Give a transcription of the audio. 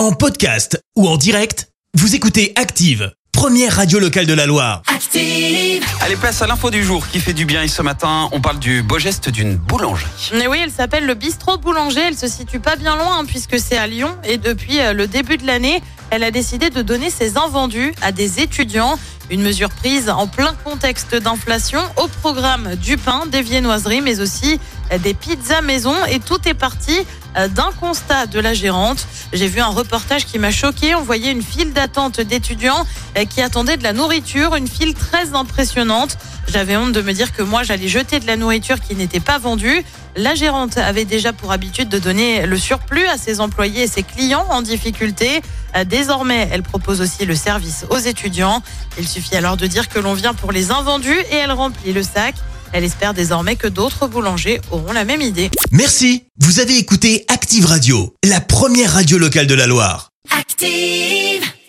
En podcast ou en direct, vous écoutez Active, première radio locale de la Loire. Active. Allez, place à l'info du jour qui fait du bien. Et ce matin, on parle du beau geste d'une boulangerie. Mais oui, elle s'appelle le Bistrot Boulanger. Elle se situe pas bien loin hein, puisque c'est à Lyon. Et depuis euh, le début de l'année, elle a décidé de donner ses invendus à des étudiants. Une mesure prise en plein contexte d'inflation au programme du pain, des viennoiseries, mais aussi euh, des pizzas maison. Et tout est parti d'un constat de la gérante. J'ai vu un reportage qui m'a choqué. On voyait une file d'attente d'étudiants euh, qui attendaient de la nourriture, une file très impressionnante. J'avais honte de me dire que moi, j'allais jeter de la nourriture qui n'était pas vendue. La gérante avait déjà pour habitude de donner le surplus à ses employés et ses clients en difficulté. Euh, Désormais, elle propose aussi le service aux étudiants. Il suffit alors de dire que l'on vient pour les invendus et elle remplit le sac. Elle espère désormais que d'autres boulangers auront la même idée. Merci, vous avez écouté Active Radio, la première radio locale de la Loire. Active.